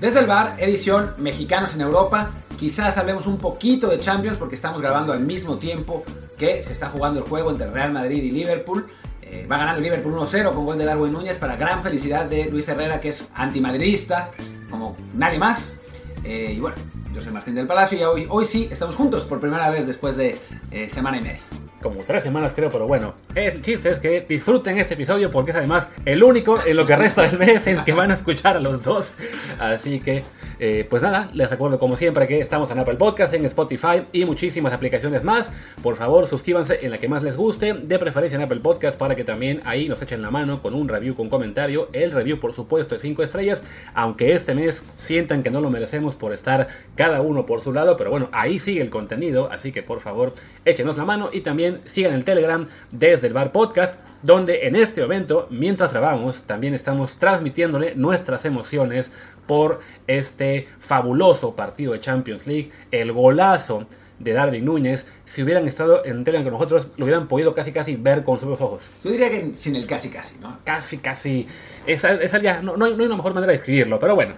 Desde el bar, edición Mexicanos en Europa. Quizás hablemos un poquito de Champions porque estamos grabando al mismo tiempo que se está jugando el juego entre Real Madrid y Liverpool. Eh, va ganando Liverpool 1-0 con gol de Darwin Núñez para gran felicidad de Luis Herrera, que es antimadridista, como nadie más. Eh, y bueno, yo soy Martín del Palacio y hoy, hoy sí estamos juntos por primera vez después de eh, semana y media como tres semanas creo, pero bueno, el chiste es que disfruten este episodio porque es además el único en lo que resta del mes en que van a escuchar a los dos. Así que eh, pues nada, les recuerdo como siempre que estamos en Apple Podcast, en Spotify y muchísimas aplicaciones más. Por favor, suscríbanse en la que más les guste, de preferencia en Apple Podcast para que también ahí nos echen la mano con un review, con comentario. El review, por supuesto, de 5 estrellas, aunque este mes sientan que no lo merecemos por estar cada uno por su lado, pero bueno, ahí sigue el contenido, así que por favor, échenos la mano y también sigan el Telegram desde el Bar Podcast donde en este evento, mientras grabamos, también estamos transmitiéndole nuestras emociones por este fabuloso partido de Champions League, el golazo de Darwin Núñez, si hubieran estado en Telegram con nosotros, lo hubieran podido casi casi ver con sus ojos. Yo diría que sin el casi casi, ¿no? Casi casi. Esa, esa ya, no, no, hay, una mejor manera de escribirlo, pero bueno.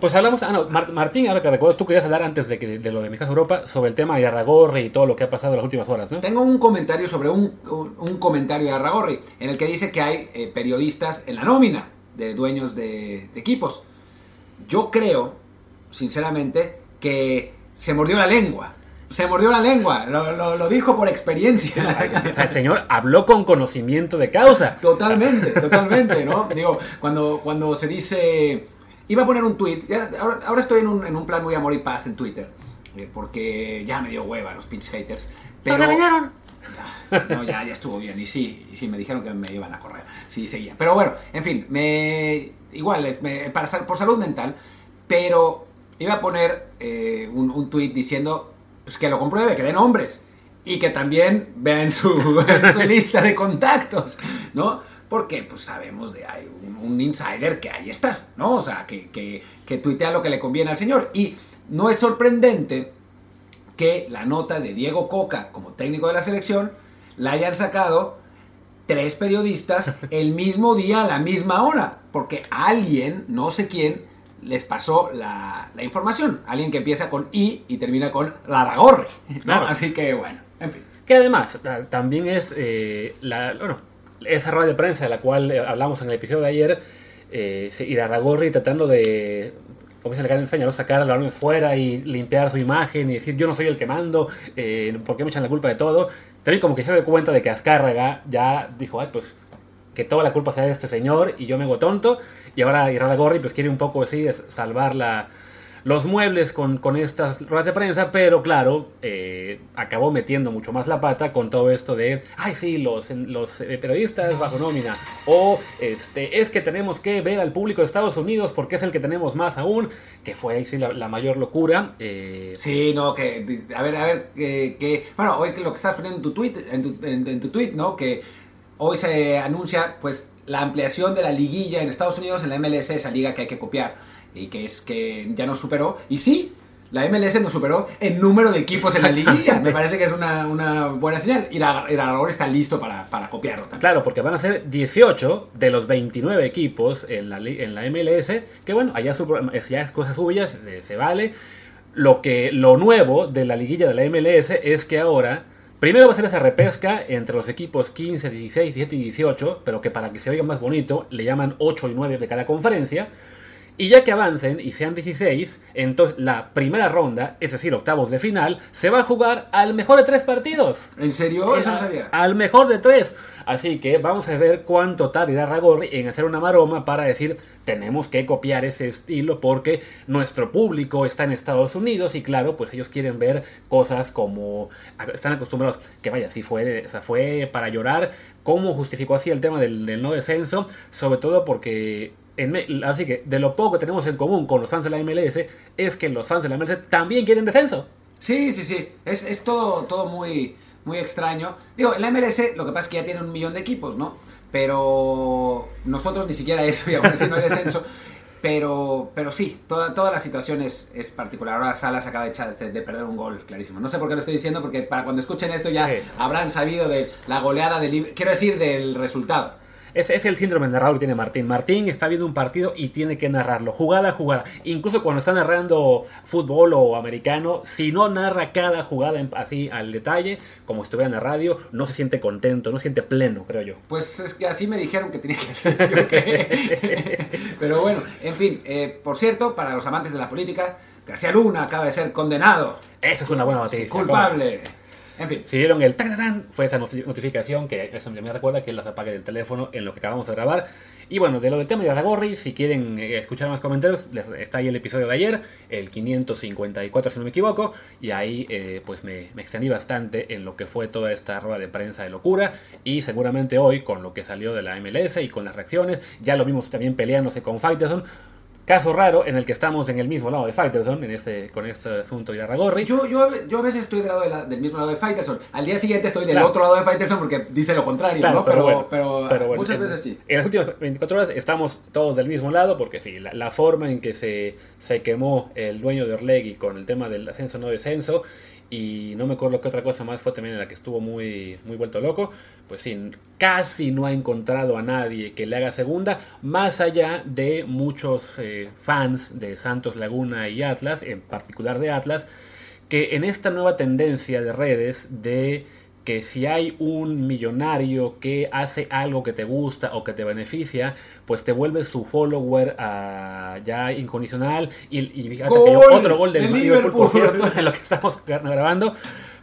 Pues hablamos, ah, no, Martín, ahora que recuerdo, tú querías hablar antes de, que, de lo de Mi Casa Europa sobre el tema de Arragorri y todo lo que ha pasado en las últimas horas, ¿no? Tengo un comentario sobre un, un, comentario de Arragorri en el que dice que hay eh, periodistas en la nómina de dueños de, equipos. Yo creo, sinceramente, que se mordió la lengua. Se mordió la lengua, lo, lo, dijo por experiencia. El señor habló con conocimiento de causa. Totalmente, totalmente, ¿no? Digo, cuando, cuando se dice Iba a poner un tweet. ahora, estoy en un, en un, plan muy amor y paz en Twitter. Eh, porque ya me dio hueva los pinch haters. Pero. regañaron! No, ya, estuvo bien. Y sí, y sí, me dijeron que me iban a correr. Sí, seguía. Pero bueno, en fin, me. Igual, es, para, por salud mental. Pero iba a poner eh, un, un tweet diciendo pues, que lo compruebe, que den nombres. Y que también vean su, su lista de contactos, ¿no? Porque pues sabemos de hay un, insider que ahí está, ¿no? O sea, que, que, tuitea lo que le conviene al señor. Y no es sorprendente que la nota de Diego Coca como técnico de la selección la hayan sacado tres periodistas el mismo día a la misma hora. Porque alguien, no sé quién, les pasó la, información. Alguien que empieza con I y termina con Laragorre. Así que bueno, en fin. Que además también es eh, la, bueno, esa rueda de prensa de la cual eh, hablamos en el episodio de ayer, eh, Irarragorri tratando de, como dice el Feña, ¿no? sacar los balones fuera y limpiar su imagen y decir yo no soy el que mando, eh, ¿por qué me echan la culpa de todo? También como que se da cuenta de que Azcárraga ya dijo, ay, pues que toda la culpa sea de este señor y yo me hago tonto. Y ahora Irarragorri pues quiere un poco así salvar la, los muebles con, estas ruedas de prensa, pero claro, eh, acabó metiendo mucho más la pata con todo esto de, ay sí, los, los eh, periodistas bajo nómina, o este, es que tenemos que ver al público de Estados Unidos porque es el que tenemos más aún, que fue ahí sí la, mayor locura. Eh. Sí, no, que, a ver, a ver, que, bueno, hoy lo que estás poniendo en tu tweet, en tu, en tu tweet, ¿no? Que hoy se anuncia, pues, la ampliación de la liguilla en Estados Unidos en la MLS, esa liga que hay que copiar y que es que ya nos superó. Y sí, la MLS nos superó en número de equipos en la liguilla. Me parece que es una, una buena señal. Y ahora está listo para, para copiarlo también. Claro, porque van a ser 18 de los 29 equipos en la, en la MLS. Que bueno, allá ya es cosas suyas, eh, se vale. Lo, que, lo nuevo de la liguilla de la MLS es que ahora. Primero va a ser esa repesca entre los equipos 15, 16, 17 y 18, pero que para que se oiga más bonito le llaman 8 y 9 de cada conferencia. Y ya que avancen y sean 16, entonces la primera ronda, es decir, octavos de final, se va a jugar al mejor de tres partidos. ¿En serio? Eso no sabía. Al mejor de tres. Así que vamos a ver cuánto tardará Ragorri en hacer una maroma para decir, tenemos que copiar ese estilo porque nuestro público está en Estados Unidos y claro, pues ellos quieren ver cosas como están acostumbrados, que vaya, si fue, o sea, fue para llorar, cómo justificó así el tema del no descenso, sobre todo porque así que de lo poco que tenemos en común con los fans de la MLS es que los fans de la MLS también quieren descenso. Sí, sí, sí. Es, es todo, todo muy, muy extraño. Digo, en la MLS lo que pasa es que ya tiene un millón de equipos, ¿no? Pero nosotros ni siquiera eso, y aún así no hay descenso. Pero, pero sí, toda, toda la situación es, es particular. Ahora Salas acaba de, echar, de perder un gol, clarísimo. No sé por qué lo estoy diciendo, porque para cuando escuchen esto ya habrán sabido de la goleada del... Quiero decir, del resultado. Ese es el síndrome de narrador que tiene Martín. Martín está viendo un partido y tiene que narrarlo, jugada a jugada. Incluso cuando está narrando fútbol o americano, si no narra cada jugada así al detalle, como si estuviera en la radio, no se siente contento, no se siente pleno, creo yo. Pues es que así me dijeron que tenía que yo. Pero bueno, en fin, eh, por cierto, para los amantes de la política, García Luna acaba de ser condenado. Esa es una buena noticia. Culpable. En fin. Si vieron el tac fue esa notificación que eso me recuerda que las apague del teléfono en lo que acabamos de grabar. Y bueno, de lo del tema de Aragorri, si quieren eh, escuchar más comentarios, está ahí el episodio de ayer, el 554 si no me equivoco, y ahí eh, pues me, me, extendí bastante en lo que fue toda esta rueda de prensa de locura, y seguramente hoy con lo que salió de la MLS y con las reacciones, ya lo vimos también peleándose con Fighterson, Caso raro en el que estamos en el mismo lado de Fighterson, en este, con este asunto de Aragorri. Yo, yo, yo a veces estoy del, lado del mismo lado de Fighterson. Al día siguiente estoy del otro lado de Fighterson porque dice lo contrario, ¿no? Pero, pero, muchas veces sí. En las últimas 24 horas estamos todos del mismo lado porque sí, la, la forma en que se, se quemó el dueño de Orlegui con el tema del ascenso no descenso y no me acuerdo qué otra cosa más fue también en la que estuvo muy, muy vuelto loco. Pues sí, casi no ha encontrado a nadie que le haga segunda, más allá de muchos eh, fans de Santos Laguna y Atlas, en particular de Atlas, que en esta nueva tendencia de redes de que si hay un millonario que hace algo que te gusta o que te beneficia, pues te vuelve su follower uh, ya incondicional. Y, y otro gol del Liverpool, por cierto, en lo que estamos grabando,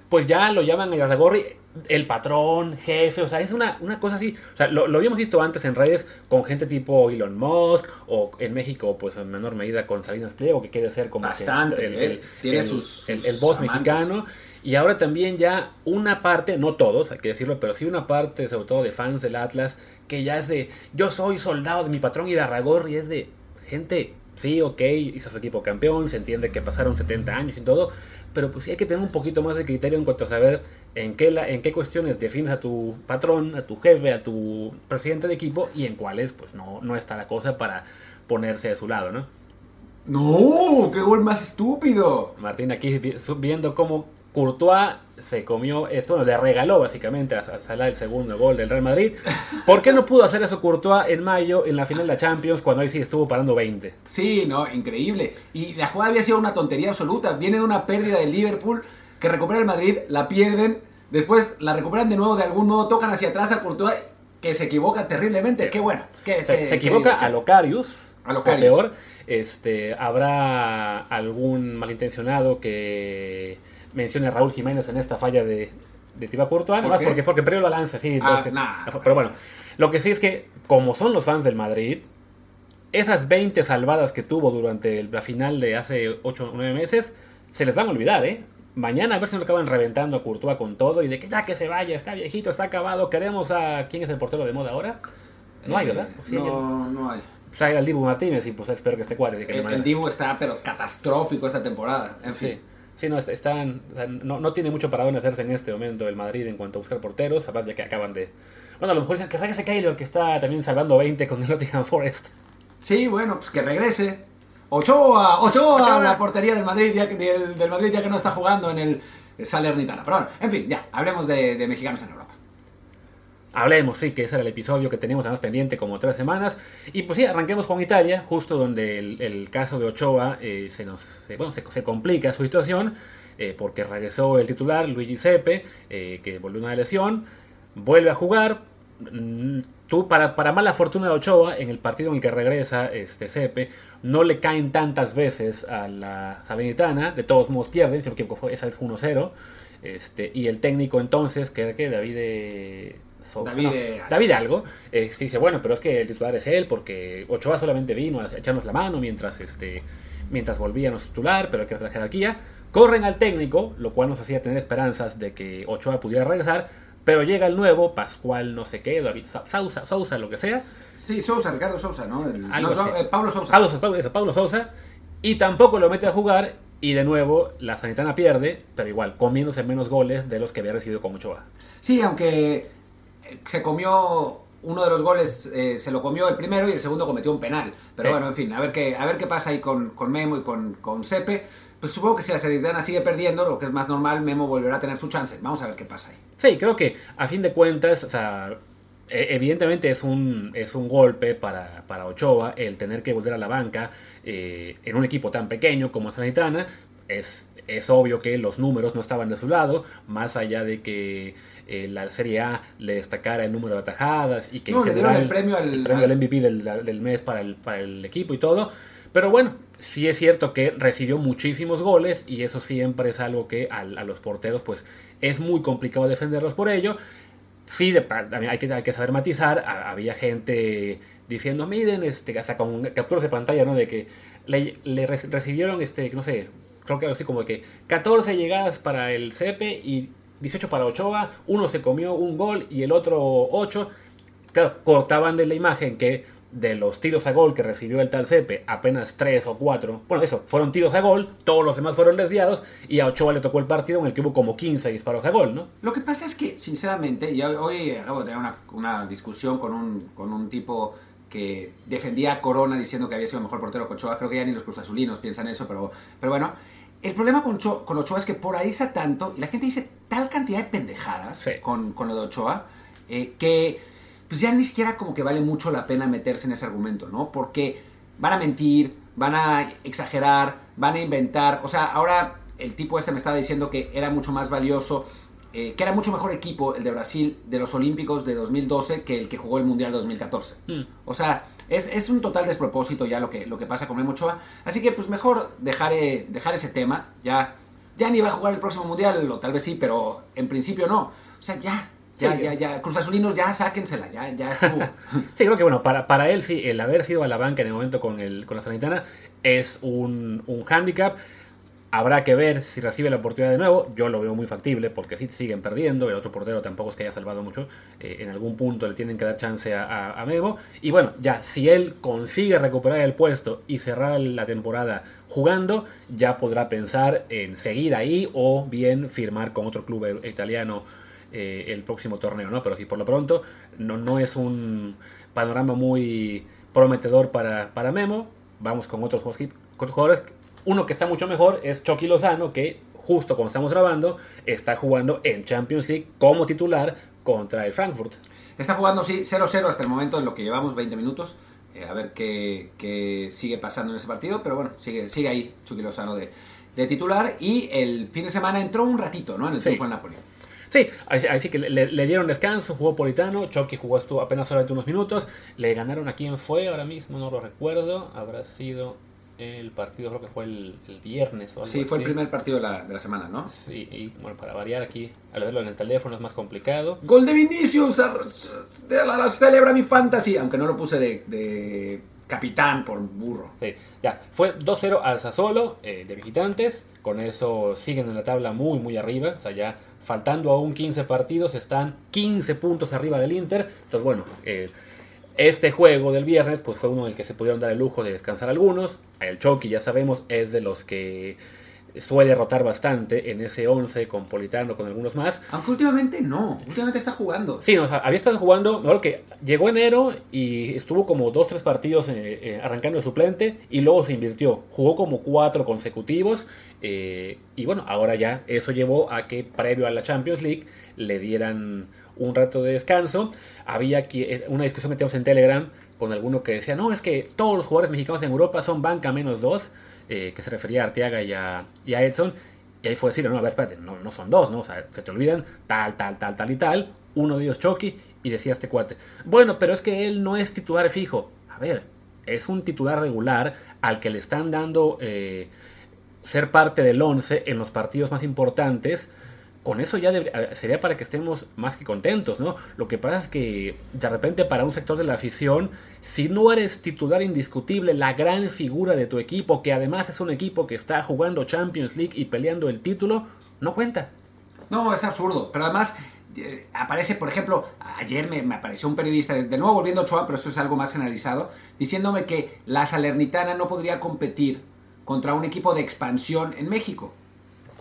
pues ya lo llaman el Aragorri el patrón, jefe, o sea, es una, una cosa así, o sea, lo, habíamos visto antes en redes con gente tipo Elon Musk, o en México, pues en menor medida con Salinas Pliego, que quiere ser como Bastante, el, el, tiene sus, el, boss mexicano, y ahora también ya una parte, no todos, hay que decirlo, pero sí una parte, sobre todo de fans del Atlas, que ya es de, yo soy soldado de mi patrón y de Aragorri, y es de, gente, sí, ok, hizo su equipo campeón, se entiende que pasaron 70 años y todo, pero pues sí hay que tener un poquito más de criterio en cuanto a saber en qué, la, en qué cuestiones defines a tu patrón, a tu jefe, a tu presidente de equipo y en cuáles pues no, no está la cosa para ponerse de su lado, ¿no? No, qué gol más estúpido. Martín aquí viendo cómo Courtois se comió, esto le regaló básicamente a Salah el segundo gol del Real Madrid. ¿Por qué no pudo hacer eso Courtois en mayo en la final de la Champions cuando ahí sí estuvo parando 20? Sí, no, increíble. Y la jugada había sido una tontería absoluta. Viene de una pérdida del Liverpool que recupera el Madrid, la pierden, después la recuperan de nuevo de algún modo, tocan hacia atrás a Courtois que se equivoca terriblemente. Qué bueno. se, equivoca a Locarius. A Locarius. peor, este, habrá algún malintencionado que mencione a Raúl Jiménez en esta falla de, de Tiba Courtois, porque, porque perdió el balance, sí. Ah, pero bueno, lo que sí es que, como son los fans del Madrid, esas 20 salvadas que tuvo durante la final de hace 8 o 9 meses, se les van a olvidar, ¿eh? Mañana a ver si no lo acaban reventando a Courtois con todo y de que ya que se vaya, está viejito, está acabado, queremos a... ¿Quién es el portero de moda ahora? No hay, ¿verdad? no, no hay. Hay al Dibu Martínez y pues espero que esté cuadre. el, el Dibu está pero catastrófico esta temporada, en fin. Sí, no, están, no, no, tiene mucho para dónde hacerse en este momento el Madrid en cuanto a buscar porteros, aparte de que acaban de... Bueno, a lo mejor dicen que regrese Keylor, que está también salvando 20 con el Nottingham Forest. Sí, bueno, pues que regrese. Ochoa, Ochoa, la portería del Madrid, ya que, del, Madrid ya que no está jugando en el Salernitana. Pero bueno, en fin, ya, hablemos de, de mexicanos en Europa. Hablemos, sí, que ese era el episodio que teníamos además pendiente como tres semanas. Y pues sí, arranquemos con Italia, justo donde el, caso de Ochoa eh, se nos bueno, se, complica su situación, eh, porque regresó el titular Luigi Sepe, eh, que volvió una lesión, vuelve a jugar. Mm, tú, para, para mala fortuna de Ochoa, en el partido en el que regresa este Sepe, no le caen tantas veces a la Salernitana, de todos modos pierden, si no me equivoco, esa fue 1-0. Este, y el técnico entonces, que era que David David, Algo, eh, dice, bueno, pero es que el titular es él, porque Ochoa solamente vino a echarnos la mano mientras, este, mientras volvía a nuestro titular, pero hay que la jerarquía. Corren al técnico, lo cual nos hacía tener esperanzas de que Ochoa pudiera regresar, pero llega el nuevo, Pascual no sé qué, David Sousa, Sousa, lo que sea. Sí, Sousa, Ricardo Sousa, ¿no? Eh, Pablo Sousa. Pablo, Pablo Sousa. Y tampoco lo mete a jugar y de nuevo, la Sanitana pierde, pero igual, comiéndose menos goles de los que había recibido con Ochoa. Sí, aunque se comió uno de los goles eh, se lo comió el primero y el segundo cometió un penal. Pero bueno, en fin, a ver qué, a ver qué pasa ahí con, con Memo y con, con Sepe. Pues supongo que si la Salernitana sigue perdiendo, lo que es más normal, Memo volverá a tener su chance. Vamos a ver qué pasa ahí. Sí, creo que a fin de cuentas, o sea, e- evidentemente es un, es un golpe para, para Ochoa el tener que volver a la banca eh, en un equipo tan pequeño como Sanitana. Es, es obvio que los números no estaban de su lado, más allá de que eh, la Serie A le destacara el número de atajadas y que No, en le dieron el premio al- el premio al MVP del, del mes para el, para el equipo y todo. Pero bueno, sí es cierto que recibió muchísimos goles y eso siempre es algo que a, a los porteros pues es muy complicado defenderlos por ello. Sí, también hay que, hay que saber matizar. Ha- había gente diciendo, miren, este, hasta con capturas de pantalla, ¿no? De que le, le re- recibieron, este, no sé, creo que algo así como que 14 llegadas para el Cepe y 18 para Ochoa. Uno se comió un gol y el otro 8. Claro, cortaban de la imagen que de los tiros a gol que recibió el tal Cepe, apenas 3 o 4, bueno, eso, fueron tiros a gol, todos los demás fueron desviados y a Ochoa le tocó el partido en el que hubo como 15 disparos a gol, ¿no? Lo que pasa es que, sinceramente, y hoy, acabo de tener una, una discusión con un, con un tipo que defendía Corona diciendo que había sido mejor portero que Ochoa. Creo que ya ni los cruzazulinos piensan eso, pero, pero bueno. El problema con, Cho- con Ochoa es que polariza tanto y la gente dice tal cantidad de pendejadas Sí. con, con lo de Ochoa eh, que pues ya ni siquiera como que vale mucho la pena meterse en ese argumento, ¿no? Porque van a mentir, van a exagerar, van a inventar. O sea, ahora el tipo este me estaba diciendo que era mucho más valioso, eh, que era mucho mejor equipo el de Brasil de los Olímpicos de 2012 que el que jugó el Mundial de 2014. Mm. O sea, es, es un total despropósito ya lo que, lo que pasa con Memo Ochoa. Así que pues mejor dejar, eh, dejar ese tema. Ya, ya ni va a jugar el próximo Mundial, o tal vez sí, pero en principio no. O sea, ya. Ya, Sí. ya, ya, Cruz Azulinos, ya sáquensela, ya, ya estuvo. Sí, creo que bueno, para, para él sí, el haber sido a la banca en el momento con, el, con la Sanitana es un, un hándicap. Habrá que ver si recibe la oportunidad de nuevo. Yo lo veo muy factible porque sí siguen perdiendo. El otro portero tampoco es que haya salvado mucho. Eh, en algún punto le tienen que dar chance a, a-. Y bueno, ya si él consigue recuperar el puesto y cerrar la temporada jugando, ya podrá pensar en seguir ahí o bien firmar con otro club e- italiano eh, el próximo torneo, ¿no? Pero sí, por lo pronto no, no es un panorama muy prometedor para, para Memo. Vamos con otros con otros jugadores. Uno que está mucho mejor es Chucky Lozano, que justo cuando estamos grabando está jugando en Champions League como titular contra el Frankfurt. Está jugando, sí, 0-0 hasta el momento en lo que llevamos 20 minutos. Eh, a ver qué, qué sigue pasando en ese partido. Pero bueno, sigue, sigue ahí Chucky Lozano de, de titular. Y el fin de semana entró un ratito, ¿no? En el Sí. triunfo en Napoli. Sí, así, que le, le dieron descanso, jugó Politano, Chucky jugó estuvo apenas solamente unos minutos, le ganaron a quién fue, ahora mismo no lo recuerdo, habrá sido el partido, creo que fue el, el viernes o algo Sí, fue el primer partido de la, de la semana, ¿no? Sí, y bueno, para variar aquí, al verlo en el teléfono es más complicado. Gol de Vinicius, celebra mi fantasy, aunque no lo puse de, de capitán por burro. Sí, ya, fue 2-0 al Sassuolo eh, de visitantes, con eso siguen en la tabla muy muy arriba, o sea ya faltando aún 15 partidos están 15 puntos arriba del Inter, entonces bueno, eh, este juego del viernes pues fue uno del que se pudieron dar el lujo de descansar algunos, el Chucky ya sabemos es de los que suele rotar bastante en ese 11 con Politano, con algunos más, Aunque últimamente no, últimamente está jugando. Sí, no, o sea, había estado jugando, mejor que llegó enero y estuvo como dos, tres partidos eh, eh, arrancando de suplente y luego se invirtió. Jugó como cuatro consecutivos eh, y bueno, ahora ya eso llevó a que previo a la Champions League le dieran un rato de descanso. Había aquí eh, una discusión que teníamos en Telegram con alguno que decía, no, es que todos los jugadores mexicanos en Europa son banca menos dos, eh, que se refería a Arteaga y a, Edson. Y ahí fue decir, no, a ver, espérate, no, no son dos, ¿no? O sea, se te olvidan tal, tal, tal, tal y tal. Uno de ellos Chucky y decía este cuate, bueno, pero es que él no es titular fijo. A ver, es un titular regular al que le están dando eh, ser parte del 11 en los partidos más importantes. Con eso ya debería- sería para que estemos más que contentos, ¿no? Lo que pasa es que de repente para un sector de la afición, si no eres titular indiscutible, la gran figura de tu equipo, que además es un equipo que está jugando Champions League y peleando el título, no cuenta. No, es absurdo. Pero además eh, aparece, por ejemplo, ayer me, apareció un periodista, de, de nuevo volviendo a Ochoa, pero esto es algo más generalizado, diciéndome que la Salernitana no podría competir contra un equipo de expansión en México.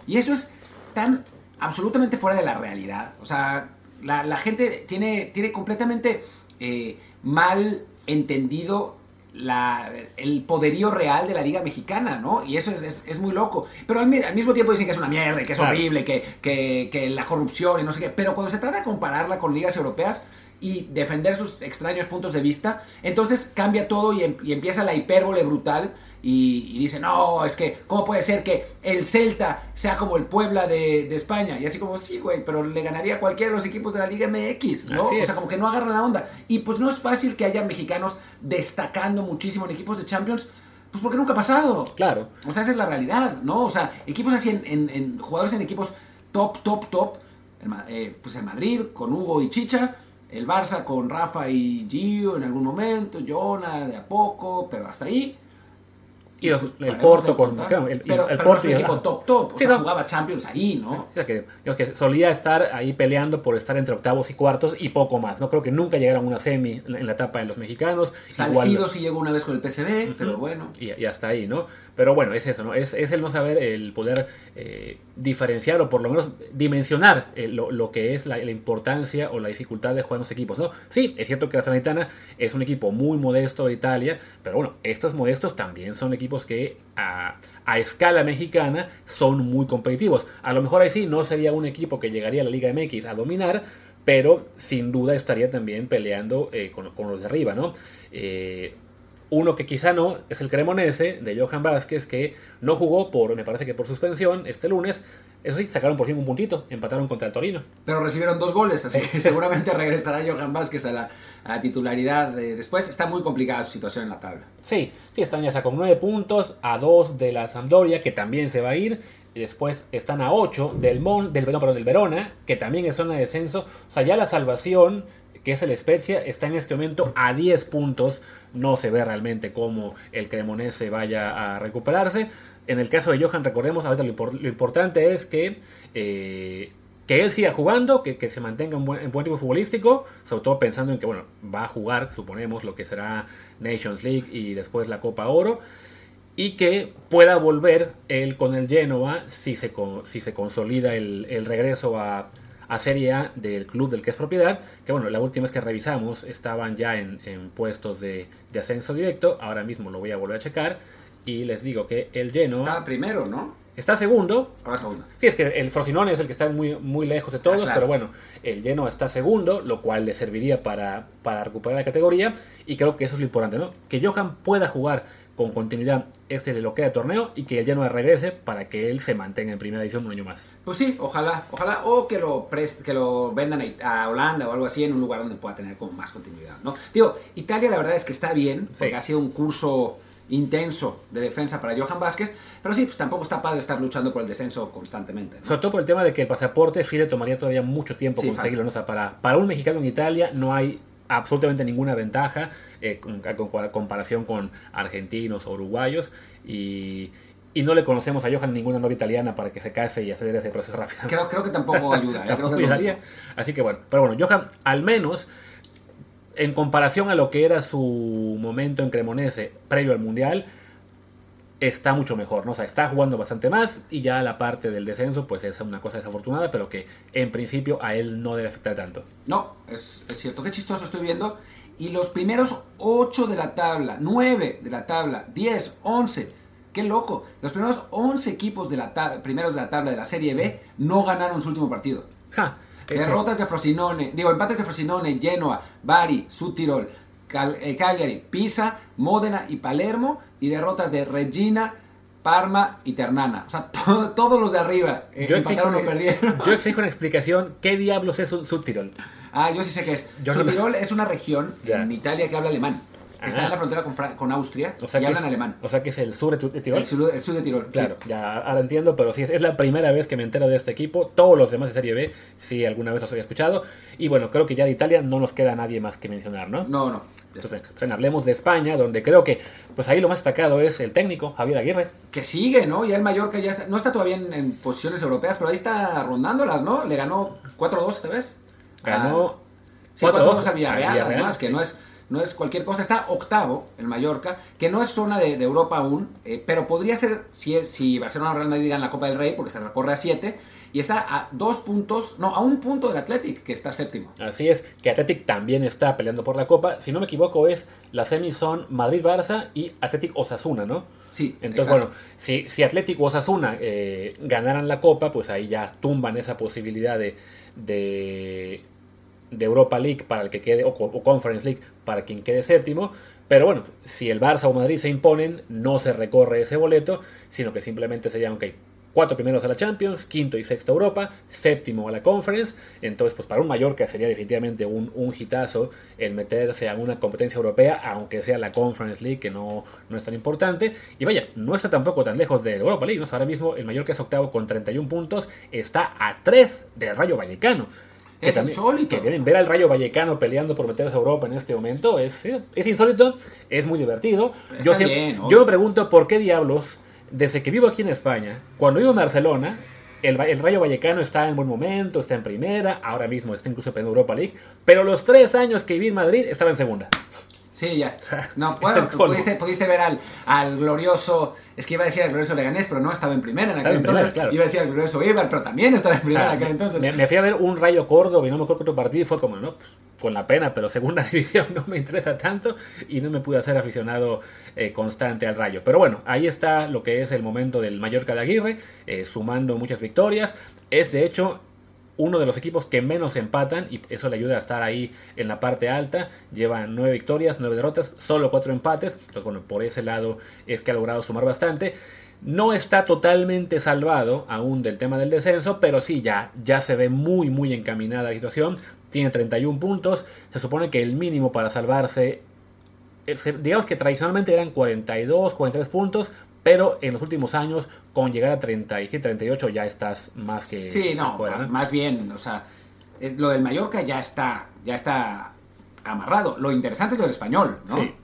Y eso es tan absolutamente fuera de la realidad. O sea, la, la gente tiene, tiene completamente eh, mal entendido la, el poderío real de la liga mexicana, ¿no? Y eso es, es- es muy loco. Pero al, mi- al mismo tiempo dicen que es una mierda, y que es Claro. horrible, que, que, que la corrupción y no sé qué. Pero cuando se trata de compararla con ligas europeas y defender sus extraños puntos de vista, entonces cambia todo y, em- y empieza la hipérbole brutal. Y, y dice, no, es que, ¿cómo puede ser que el Celta sea como el Puebla de, de España? Y así como, sí, güey, pero le ganaría a cualquiera de los equipos de la Liga MX, ¿no? Así O sea, como que no agarran la onda. Y pues no es fácil que haya mexicanos destacando muchísimo en equipos de Champions, pues porque nunca ha pasado. Claro. O sea, esa es la realidad, ¿no? O sea, equipos así, en, en- en- jugadores en equipos top, top, top. El, eh, pues el Madrid con Hugo y Chicha. El Barça con Rafa y Gio en algún momento. Jonah de a poco, pero hasta ahí. Y los- pues, el Porto con- claro, el- pero, el pero Porto no es un y- equipo top, top. O Sí, sea, no. jugaba Champions ahí, ¿no? O sea, que, solía estar ahí peleando por estar entre octavos y cuartos y poco más. No creo que nunca llegaron a una semi en la etapa de los mexicanos. Salcido sí llegó una vez con el PSV, pero bueno. y, y hasta ahí, ¿no? Pero bueno, es eso, ¿no? Es, es el no saber, el poder eh, diferenciar o por lo menos dimensionar eh, lo, lo que es la, la importancia o la dificultad de jugar en los equipos, ¿no? Sí, es cierto que la Salernitana es un equipo muy modesto de Italia, pero bueno, estos modestos también son equipos que a, escala mexicana son muy competitivos. A lo mejor ahí sí no sería un equipo que llegaría a la Liga MX a dominar, pero sin duda estaría también peleando eh, con, los de arriba, ¿no? Eh, uno que quizá no es el Cremonese de Johan Vázquez, que no jugó por, me parece que por suspensión este lunes. Eso sí, sacaron por fin un puntito, empataron contra el Torino. Pero recibieron dos goles, así que seguramente regresará Johan Vázquez a la, a la titularidad de- después. Está muy complicada su situación en la tabla. Sí, sí, están ya con 9 puntos, a 2 de la Sampdoria, que también se va a ir. Y después están a 8 del, Mon, del, no, perdón, del Verona, que también es zona de descenso. O sea, ya la salvación, que es el Spezia, está en este momento a 10 puntos. No se ve realmente cómo el Cremonese vaya a recuperarse. En el caso de Johan, recordemos, ahorita lo, impor- lo importante es que, eh, que él siga jugando, que, que se mantenga en buen, en buen tipo futbolístico, sobre todo pensando en que, bueno, va a jugar, suponemos, lo que será Nations League y después la Copa Oro y que pueda volver él con el Genoa si se, si se consolida el, el regreso a, a Serie A del club del que es propiedad, que bueno, la última vez que revisamos estaban ya en, en puestos de, de ascenso directo, ahora mismo lo voy a volver a checar y les digo que el Genoa Estaba primero, ¿no? está segundo, Ahora segundo. Sí, es que el Frosinone es el que está muy, muy lejos de todos, Ah, claro. pero bueno, el Genoa está segundo, lo cual le serviría para, para recuperar la categoría, y creo que eso es lo importante, ¿no? Que Johan pueda jugar con continuidad este de lo que de torneo y que el Genoa regrese para que él se mantenga en primera división un año más. Pues sí, ojalá, ojalá, o que lo prest- que lo vendan a Holanda o algo así en un lugar donde pueda tener como más continuidad, ¿no? Digo, Italia la verdad es que está bien, porque Sí. ha sido un curso intenso de defensa para Johan Vázquez, pero sí, pues tampoco está padre estar luchando por el descenso constantemente, ¿no? Sobre todo por el tema de que el pasaporte sí le tomaría todavía mucho tiempo Sí, conseguirlo. ¿no? O sea, para, para un mexicano en Italia no hay absolutamente ninguna ventaja eh, con, con comparación con argentinos o uruguayos y, y no le conocemos a Johan ninguna novia italiana para que se case y hacer ese proceso rápido. Creo, creo que tampoco ayuda, ¿eh? creo Tampoco que es lo ayudaría. Así que bueno, pero bueno, Johan al menos en comparación a lo que era su momento en Cremonese previo al Mundial, está mucho mejor, ¿no? O sea, está jugando bastante más y ya la parte del descenso pues es una cosa desafortunada, pero que en principio a él no debe afectar tanto. No, es, es cierto. Qué chistoso estoy viendo. Y los primeros 8 de la tabla, 9 de la tabla, 10, 11. Qué loco. Los primeros 11 equipos de la primeros de la tabla de la Serie B no ganaron su último partido. Ja, Derrotas de Frosinone, digo, empates de Frosinone, Genoa, Bari, Südtirol, Cal- eh, Cagliari, Pisa, Módena y Palermo. Y derrotas de Regina, Parma y Ternana. O sea, to- todos los de arriba eh, yo, exijo empataron o perdieron. yo exijo una explicación. ¿Qué diablos es un Subtirol? Ah, yo sí sé qué es. Yo no- es una región en Italia que habla alemán. Que Está en la frontera con, Fra- con Austria O sea, y hablan es, alemán. O sea que es el sur de Tirol. El sur, el sur de Tirol. sí. Claro, ya ahora entiendo, pero sí, es, es la primera vez que me entero de este equipo. Todos los demás de Serie B, sí, alguna vez los había escuchado. Y bueno, creo que ya de Italia no nos queda nadie más que mencionar, ¿no? No, no. Entonces, pues, hablemos de España, donde creo que pues ahí lo más destacado es el técnico, Javier Aguirre. Que sigue, ¿no? Ya el Mallorca ya está, no está todavía en, en posiciones europeas, pero ahí está rondándolas, ¿no? Le ganó 4-2 esta vez. Ganó Ah, sí, 4-2 4-2 al Villarreal, al Villarreal. además, que no es, no es cualquier cosa. Está octavo el Mallorca, que no es zona de, de Europa aún, eh, pero podría ser si, si Barcelona o Real Madrid ganan la Copa del Rey, porque se recorre a siete, y está a dos puntos, no, a un punto del Athletic, que está séptimo. Así es, que Athletic también está peleando por la Copa. Si no me equivoco, es las semis son Madrid-Barça y Athletic-Osasuna, ¿no? Sí, Entonces, exacto. bueno, si, si Athletic o Osasuna eh, ganaran la Copa, pues ahí ya tumban esa posibilidad de, de, de Europa League para el que quede, o, co- o Conference League para quien quede séptimo. Pero bueno, si el Barça o Madrid se imponen, no se recorre ese boleto, sino que simplemente serían, ok, cuatro primeros a la Champions, quinto y sexto a Europa, séptimo a la Conference. Entonces, pues para un Mallorca sería definitivamente un, un hitazo el meterse a una competencia europea, aunque sea la Conference League, que no, no es tan importante. Y vaya, no está tampoco tan lejos de Europa League. ¿no? Ahora mismo el Mallorca es octavo con 31 puntos, está a 3 del Rayo Vallecano. Que Es también- insólito. Que ver al Rayo Vallecano peleando por meterse a Europa en este momento es, es insólito, es muy divertido. Yo, yo me pregunto por qué diablos, desde que vivo aquí en España, cuando vivo en Barcelona, el, el Rayo Vallecano está en buen momento, está en primera, ahora mismo está incluso en Europa League, pero los tres años que viví en Madrid estaba en segunda. Sí, ya. No, bueno, pudiste, pudiste ver al, al glorioso, es que iba a decir al glorioso Leganés, pero no, estaba en primera en aquel en entonces. claro. Iba a decir al glorioso Eibar, pero también estaba en O primera sea, en aquel entonces. me, me fui a ver un Rayo Córdoba y no me acuerdo otro partido y fue como, no, pues, con la pena, pero segunda división no me interesa tanto y no me pude hacer aficionado eh, constante al Rayo. Pero bueno, ahí está lo que es el momento del Mallorca de Aguirre, eh, sumando muchas victorias. Es de hecho uno de los equipos que menos empatan y eso le ayuda a estar ahí en la parte alta. Lleva nueve victorias, nueve derrotas, solo cuatro empates. Entonces, bueno, por ese lado es que ha logrado sumar bastante. No está totalmente salvado aún del tema del descenso, pero sí ya, ya se ve muy, muy encaminada la situación. Tiene 31 puntos. Se supone que el mínimo para salvarse eh, digamos que tradicionalmente eran 42, 43 puntos, pero en los últimos años, con llegar a 37, 38, ya estás más que sí, no, más bien, o sea, lo del Mallorca ya está, ya está amarrado. Lo interesante es lo del español, ¿no? Sí.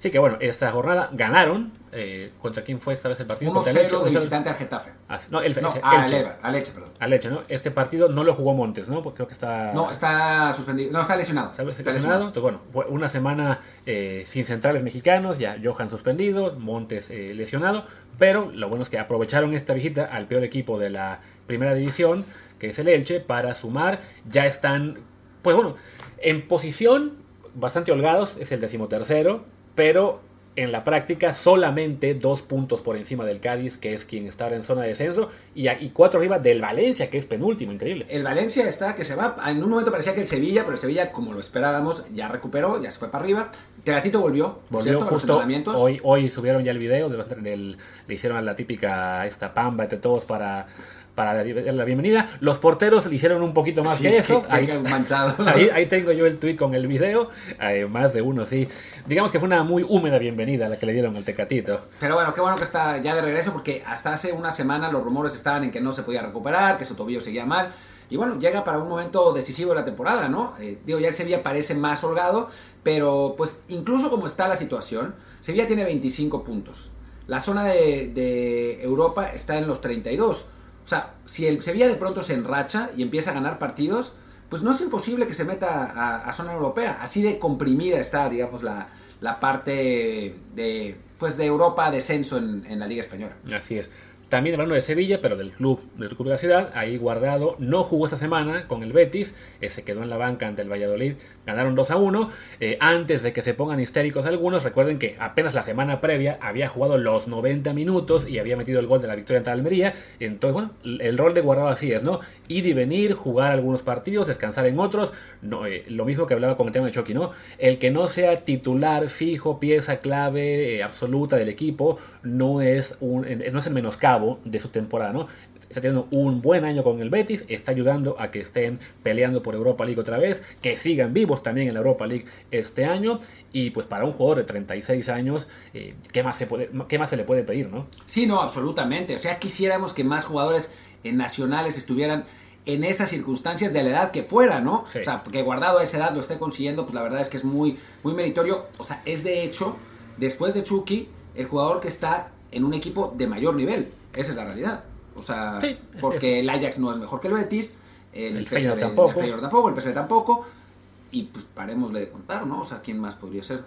Sí, que bueno, esta jornada ganaron. eh, ¿Contra quién fue esta vez el partido? Contra el Elche, 1-0 de 1-0. visitante al Getafe. Ah, no, el, No, Elche, a Elche. Leva, a Leche, perdón. Al Elche, ¿no? Este partido no lo jugó Montes, ¿no? Porque creo que está... No, está suspendido, no, está lesionado. Está Lesionado. Entonces, bueno, fue una semana eh, sin centrales mexicanos, ya Johan suspendido, Montes eh, lesionado, pero lo bueno es que aprovecharon esta visita al peor equipo de la primera división, que es el Elche, para sumar. Ya están, pues bueno, en posición bastante holgados, es el decimotercero, pero en la práctica solamente dos puntos por encima del Cádiz, que es quien está ahora en zona de descenso, y, y cuatro arriba del Valencia, que es penúltimo, increíble. El Valencia está que se va. En un momento parecía que el Sevilla, pero el Sevilla, como lo esperábamos, ya recuperó, ya se fue para arriba. Tegatito volvió, Volvió cierto, a los justo entrenamientos. hoy, hoy subieron ya el video, de los- del- le hicieron a la típica esta pamba entre todos para, para la, la bienvenida. Los porteros le hicieron un poquito más Sí, que eso. que- ahí, que manchado. ahí, ahí tengo yo el tweet con el video, eh, más de uno, sí. Digamos que fue una muy húmeda bienvenida la que le dieron al Tecatito. Pero bueno, qué bueno que está ya de regreso porque hasta hace una semana los rumores estaban en que no se podía recuperar, que su tobillo seguía mal. Y bueno, llega para un momento decisivo de la temporada, ¿no? Eh, digo, ya el Sevilla parece más holgado, pero pues incluso como está la situación, Sevilla tiene 25 puntos. La zona de, de Europa está en los 32. O sea, si el Sevilla de pronto se enracha y empieza a ganar partidos, pues no es imposible que se meta a, zona europea. Así de comprimida está, digamos, la, la parte de, pues de Europa descenso en, en la Liga Española. Así es. También hablando de Sevilla, pero del club, del club de la ciudad, ahí guardado, no jugó esta semana con el Betis, eh, se quedó en la banca ante el Valladolid, ganaron 2 a 1. Eh, antes de que se pongan histéricos algunos, recuerden que apenas la semana previa había jugado los 90 minutos y había metido el gol de la victoria ante Almería. Entonces, bueno, el rol de guardado así es, ¿no? Ir y venir, jugar algunos partidos, descansar en otros. No, eh, lo mismo que hablaba con el tema de Chucky, ¿no? El que no sea titular, fijo, pieza clave, absoluta del equipo, no es, un, no es el menoscabo de su temporada, ¿no? Está teniendo un buen año con el Betis, está ayudando a que estén peleando por Europa League otra vez, que sigan vivos también en la Europa League este año, y pues para un jugador de 36 años, eh, ¿qué, más se puede, ¿qué más se le puede pedir, no? Sí, no, absolutamente. O sea, quisiéramos que más jugadores eh, nacionales estuvieran en esas circunstancias de la edad que fuera, ¿no? Sí. O sea, que guardado a esa edad lo esté consiguiendo, pues la verdad es que es muy, muy meritorio. O sea, es de hecho, después de Chucky, el jugador que está en un equipo de mayor nivel. Esa es la realidad. O sea, Sí, es porque el Ajax no es mejor que el Betis, el, El PSV Feyenoord tampoco. el Feyenoord tampoco, el PSV tampoco. y pues parémosle de contar, ¿no? O sea, ¿quién más podría ser?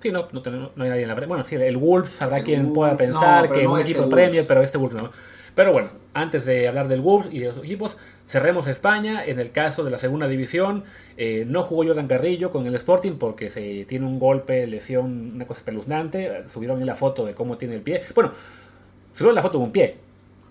Sí, no, no, tenemos- no hay nadie en la... pre- Bueno, sí, el Wolves habrá El quien Wolves- pueda pensar que no un este equipo Wolves. Premier, pero este Wolves no. Pero bueno, antes de hablar del Wolves y de los equipos, cerremos España. En el caso de la segunda división, eh, no jugó Jordan Carrillo con el Sporting porque se tiene un golpe, lesión, una cosa espeluznante. Subieron ahí la foto de cómo tiene el pie. Bueno, subieron la foto de un pie.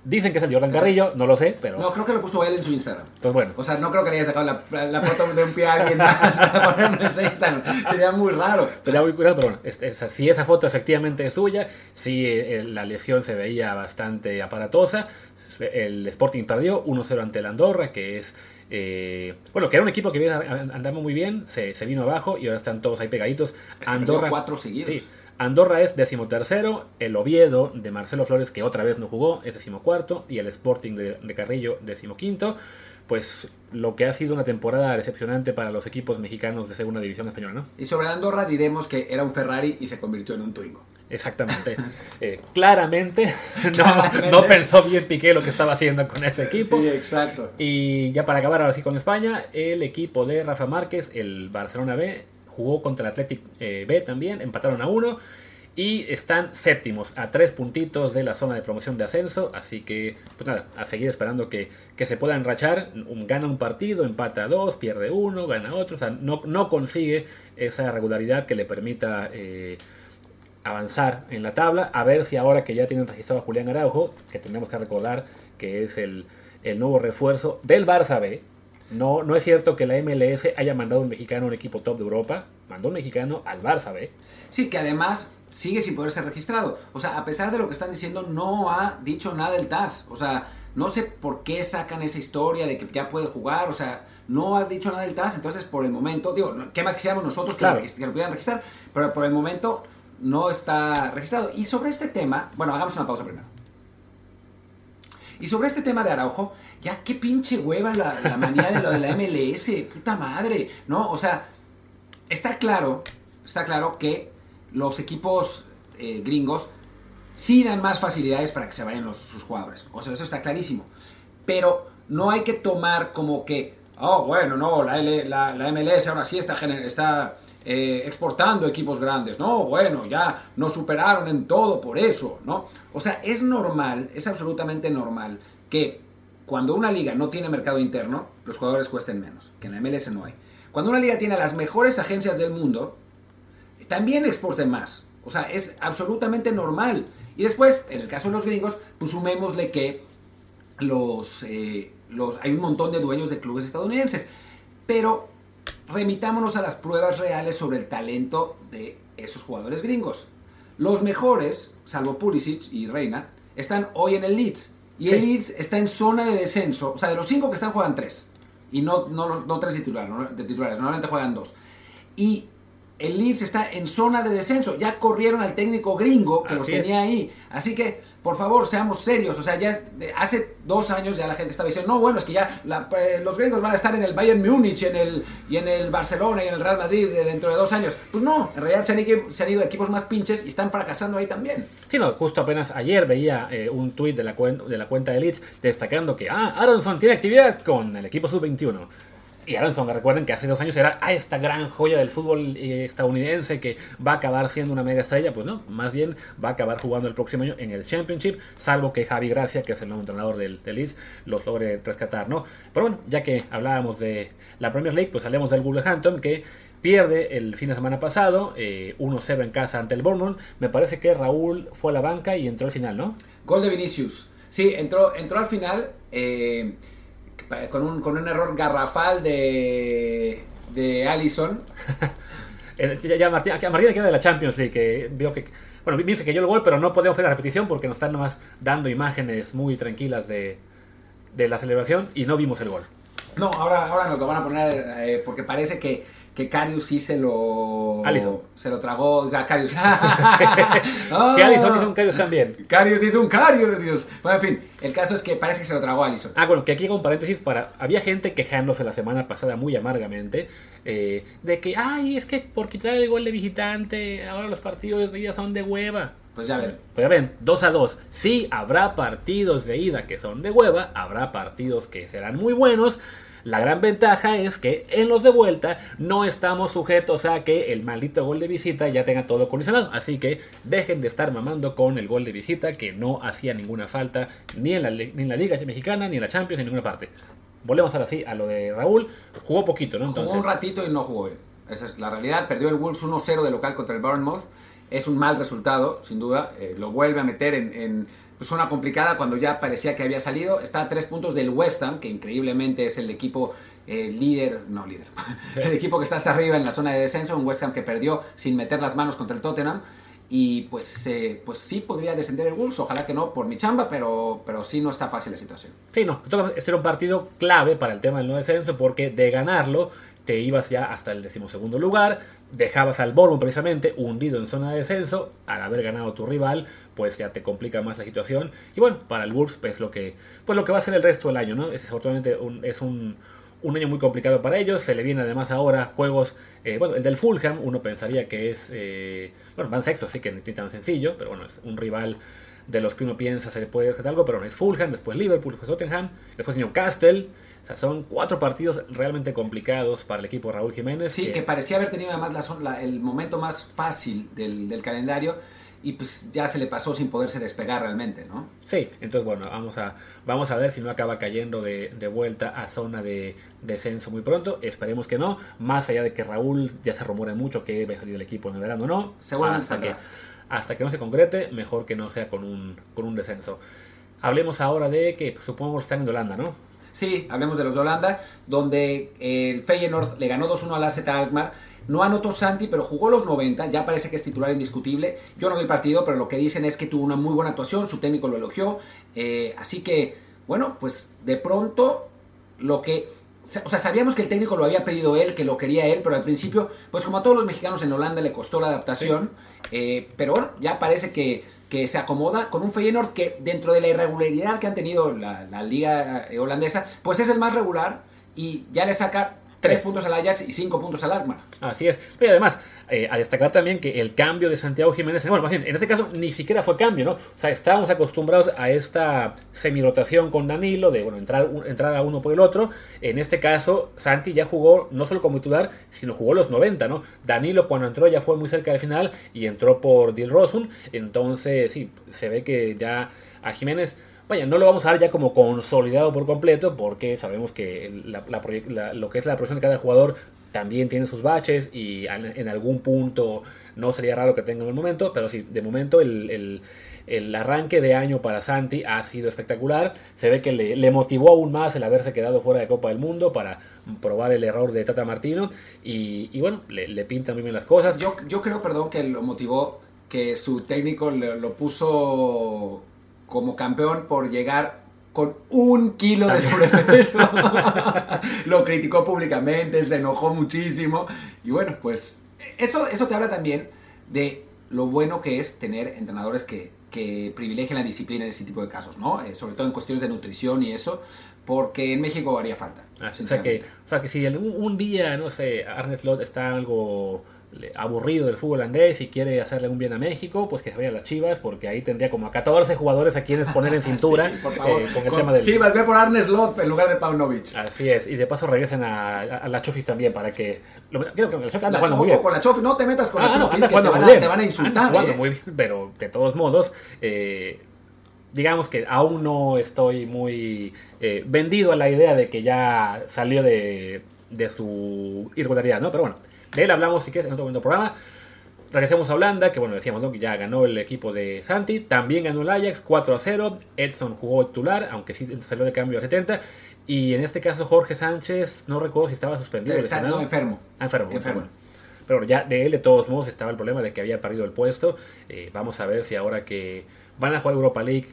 Dicen que es el Jordan Carrillo, no lo sé, pero... No, creo que lo puso él en su Instagram. Entonces, bueno. O sea, no creo que le haya sacado la, la foto de un pie a alguien más para ponerlo en su Instagram. Sería muy raro. Sería muy curioso, pero bueno, este, si esa foto efectivamente es suya, si eh, la lesión se veía bastante aparatosa, el Sporting perdió 1-0 ante el Andorra, que es, eh, bueno, que era un equipo que andaba muy bien, se, se vino abajo y ahora están todos ahí pegaditos. Que perdió cuatro seguidos. sí, Andorra es decimotercero, el Oviedo de Marcelo Flores, que otra vez no jugó, es decimocuarto, y el Sporting de, de Carrillo, decimoquinto. Pues lo que ha sido una temporada decepcionante para los equipos mexicanos de segunda división española, ¿no? Y sobre Andorra diremos que era un Ferrari y se convirtió en un Twingo. Exactamente. Eh, claramente, no, Claramente. no pensó bien Piqué lo que estaba haciendo con ese equipo. Sí, exacto. Y ya para acabar ahora sí con España, el equipo de Rafa Márquez, el Barcelona B, jugó contra el Athletic eh, B también, empataron a uno y están séptimos a tres puntitos de la zona de promoción de ascenso, así que pues nada, a seguir esperando que, que se puedan rachar, Un- gana un partido, empata dos, pierde uno, gana otro, o sea, no, no consigue esa regularidad que le permita eh, avanzar en la tabla, a ver si ahora que ya tienen registrado a Julián Araujo, que tenemos que recordar que es el, el nuevo refuerzo del Barça B, no, no es cierto que la MLS haya mandado un mexicano a un equipo top de Europa, mandó un mexicano al Barça B. Sí, que además sigue sin poder ser registrado. O sea, a pesar de lo que están diciendo, no ha dicho nada el TAS. O sea, no sé por qué sacan esa historia de que ya puede jugar. O sea, no ha dicho nada el TAS. Entonces, por el momento, digo, ¿qué más quisiéramos nosotros que, Claro. que lo pudieran registrar? Pero por el momento no está registrado. Y sobre este tema, bueno, hagamos una pausa primero. Y sobre este tema de Araujo, ya qué pinche hueva la, manía de lo de la MLS, puta madre, ¿no? O sea, está claro, está claro que los equipos eh, gringos sí dan más facilidades para que se vayan los, sus jugadores. O sea, eso está clarísimo. Pero no hay que tomar como que, oh, bueno, no, la, la, MLS ahora sí está, está eh, exportando equipos grandes. No, bueno, ya nos superaron en todo por eso, ¿no? O sea, es normal, es absolutamente normal que cuando una liga no tiene mercado interno, los jugadores cuesten menos, que en la MLS no hay. Cuando una liga tiene las mejores agencias del mundo, también exporten más. O sea, es absolutamente normal. Y después, en el caso de los gringos, pues sumémosle que eh, los, hay un montón de dueños de clubes estadounidenses. Pero remitámonos a las pruebas reales sobre el talento de esos jugadores gringos. Los mejores, salvo Pulisic y Reina, están hoy en el Leeds. Y el Sí. Leeds está en zona de descenso. O sea, de los cinco que están juegan tres. Y no, no, los- no tres titulares, no- de titulares, normalmente juegan dos. Y el Leeds está en zona de descenso. Ya corrieron al técnico gringo que los Así es. tenía ahí. Así que, por favor, seamos serios. O sea, ya hace dos años ya la gente estaba diciendo, no, bueno, es que ya la- eh, los gringos van a estar en el Bayern Múnich en el, y en el Barcelona y en el Real Madrid de- dentro de dos años. Pues no, en realidad se han, se han ido equipos más pinches y están fracasando ahí también. Sí, no, justo apenas ayer veía eh, un tuit de la, de la cuenta de Leeds destacando que, ah, Aronson tiene actividad con el equipo sub-21. Y Aronson, recuerden que hace dos años era ah, esta gran joya del fútbol eh, estadounidense que va a acabar siendo una mega estrella. Pues no, más bien va a acabar jugando el próximo año en el Championship, salvo que Javi Gracia, que es el nuevo entrenador del, del Leeds, los logre rescatar, ¿no? Pero bueno, ya que hablábamos de la Premier League, pues hablemos del Wolverhampton que pierde el fin de semana pasado, eh, 1-0 en casa ante el Bournemouth. Me parece que Raúl fue a la banca y entró al final, ¿no? Gol de Vinicius. Sí, entró, entró al final eh, con, un, con un error garrafal de, de Allison. Eh, ya, ya Martín, a Martín le queda de la Champions League, que vio que. Bueno, dice que yo el gol, pero no podemos hacer la repetición porque nos están nomás dando imágenes muy tranquilas de, de la celebración y no vimos el gol. No, ahora, ahora nos lo van a poner eh, porque parece que, que Karius sí se lo. Alisson. Se lo tragó. ah, Karius. Que Alisson hizo un Karius también. Karius hizo un Karius, Dios. Bueno, en fin, el caso es que parece que se lo tragó Allison. Ah, bueno, que aquí hago un paréntesis para. Había gente quejándose la semana pasada muy amargamente eh, de que, ay, es que por quitar el gol de visitante, ahora los partidos de ida son de hueva. Pues ya ven. Pues ya ven, 2 a 2. Sí, habrá partidos de ida que son de hueva, habrá partidos que serán muy buenos. La gran ventaja es que en los de vuelta no estamos sujetos a que el maldito gol de visita ya tenga todo colisionado. Así que dejen de estar mamando con el gol de visita que no hacía ninguna falta ni en la, ni en la Liga Mexicana, ni en la Champions, ni en ninguna parte. Volvemos ahora sí a lo de Raúl. Jugó poquito, ¿no? Jugó un ratito y no jugó bien. Esa es la realidad. Perdió el Wolves 1-0 de local contra el Bournemouth. Es un mal resultado, sin duda. Eh, lo vuelve a meter en, en pues, zona complicada cuando ya parecía que había salido. Está a tres puntos del West Ham, que increíblemente es el equipo eh, líder, no líder, el equipo que está hasta arriba en la zona de descenso. Un West Ham que perdió sin meter las manos contra el Tottenham. Y pues, eh, pues sí podría descender el Wolves, ojalá que no por mi chamba, pero, pero sí no está fácil la situación. Sí, no, este era un partido clave para el tema del no descenso porque de ganarlo te ibas ya hasta el decimosegundo lugar, dejabas al Bournemouth precisamente hundido en zona de descenso, al haber ganado tu rival, pues ya te complica más la situación. Y bueno, para el Wolves pues lo que, pues lo que va a ser el resto del año, ¿no? Es desafortunadamente un, es un, un año muy complicado para ellos. Se le viene además ahora juegos. Eh, bueno, el del Fulham, uno pensaría que es. Eh, bueno, van sexto, así que ni tan sencillo, pero bueno, es un rival de los que uno piensa se le puede hacer algo, pero no es Fulham, después Liverpool, después Tottenham, después Newcastle. O sea, son cuatro partidos realmente complicados para el equipo Raúl Jiménez. Sí, que, parecía haber tenido además la, el momento más fácil del, del calendario y pues ya se le pasó sin poderse despegar realmente, ¿no? Sí, entonces bueno, vamos a, vamos a ver si no acaba cayendo de, de, vuelta a zona de descenso muy pronto. Esperemos que no, más allá de que Raúl ya se rumore mucho que va a salir del equipo en el verano, ¿no? Seguramente hasta que, hasta que no se concrete, mejor que no sea con un, con un descenso. Hablemos ahora de que pues, supongo que están en Holanda, ¿no? Sí, hablemos de los de Holanda, donde el Feyenoord le ganó 2-1 al AZ Alkmaar. No anotó Santi, pero jugó los 90, ya parece que es titular indiscutible. Yo no vi el partido, pero lo que dicen es que tuvo una muy buena actuación, su técnico lo elogió. Eh, así que, bueno, pues de pronto lo que... O sea, sabíamos que el técnico lo había pedido él, que lo quería él, pero al principio, pues como a todos los mexicanos en Holanda le costó la adaptación. Sí. Eh, pero bueno, ya parece que que se acomoda con un Feyenoord que dentro de la irregularidad que han tenido la, la liga holandesa, pues es el más regular y ya le saca 3 puntos al Ajax y 5 puntos al Alkmaar. Así es. Y además, eh, a destacar también que el cambio de Santiago Jiménez, bueno, más bien, en este caso ni siquiera fue cambio, ¿no? O sea, estábamos acostumbrados a esta semirotación con Danilo, de, bueno, entrar, entrar a uno por el otro. En este caso, Santi ya jugó no solo como titular, sino jugó los 90, ¿no? Danilo cuando entró ya fue muy cerca del final y entró por Dil Rosun. Entonces, sí, se ve que ya a Jiménez vaya, no lo vamos a dar ya como consolidado por completo porque sabemos que lo que es la producción de cada jugador también tiene sus baches y en algún punto no sería raro que tenga en el momento, pero sí, de momento el, el, el arranque de año para Santi ha sido espectacular. Se ve que le, motivó aún más el haberse quedado fuera de Copa del Mundo para probar el error de Tata Martino y, bueno, le, le pintan muy bien las cosas. Yo, yo creo, perdón, que lo motivó que su técnico lo puso como campeón por llegar con un kilo de sobrepeso. lo criticó públicamente, se enojó muchísimo. Y bueno, pues eso, eso te habla también de lo bueno que es tener entrenadores que, que privilegian la disciplina en ese tipo de casos, ¿no? Eh, sobre todo en cuestiones de nutrición y eso, porque en México haría falta. Ah, o, sea que, o sea que si un, un día, no sé, Arne Slot está algo aburrido del fútbol holandés y quiere hacerle un bien a México, pues que se vaya a las Chivas, porque ahí tendría como a 14 jugadores a quienes poner en cintura sí, por favor. Eh, con el con tema del... Chivas, ve por Arne Slot en lugar de Paunovic. Así es, y de paso regresen a, a, a la Chofis también para que... Lo, creo que la Chofis anda jugando muy bien. Con la Chofis, no te metas con ah, la no, Chofis, que te van, a, te van, a, insultar. Anda eh. muy bien, pero de todos modos... Eh, digamos que aún no estoy muy eh, vendido a la idea de que ya salió de, de su irregularidad, ¿no? Pero bueno, de él hablamos si quieres en otro momento programa. Regresemos a Holanda, que bueno, decíamos ¿no? que ya ganó el equipo de Santi, también ganó el Ajax 4 a 0, Edson jugó titular, aunque sí salió de cambio a 70, y en este caso Jorge Sánchez, no recuerdo si estaba suspendido. Está no, enfermo. Ah, enfermo. enfermo. Bueno. Pero bueno, ya de él de todos modos estaba el problema de que había perdido el puesto. Eh, vamos a ver si ahora que van a jugar Europa League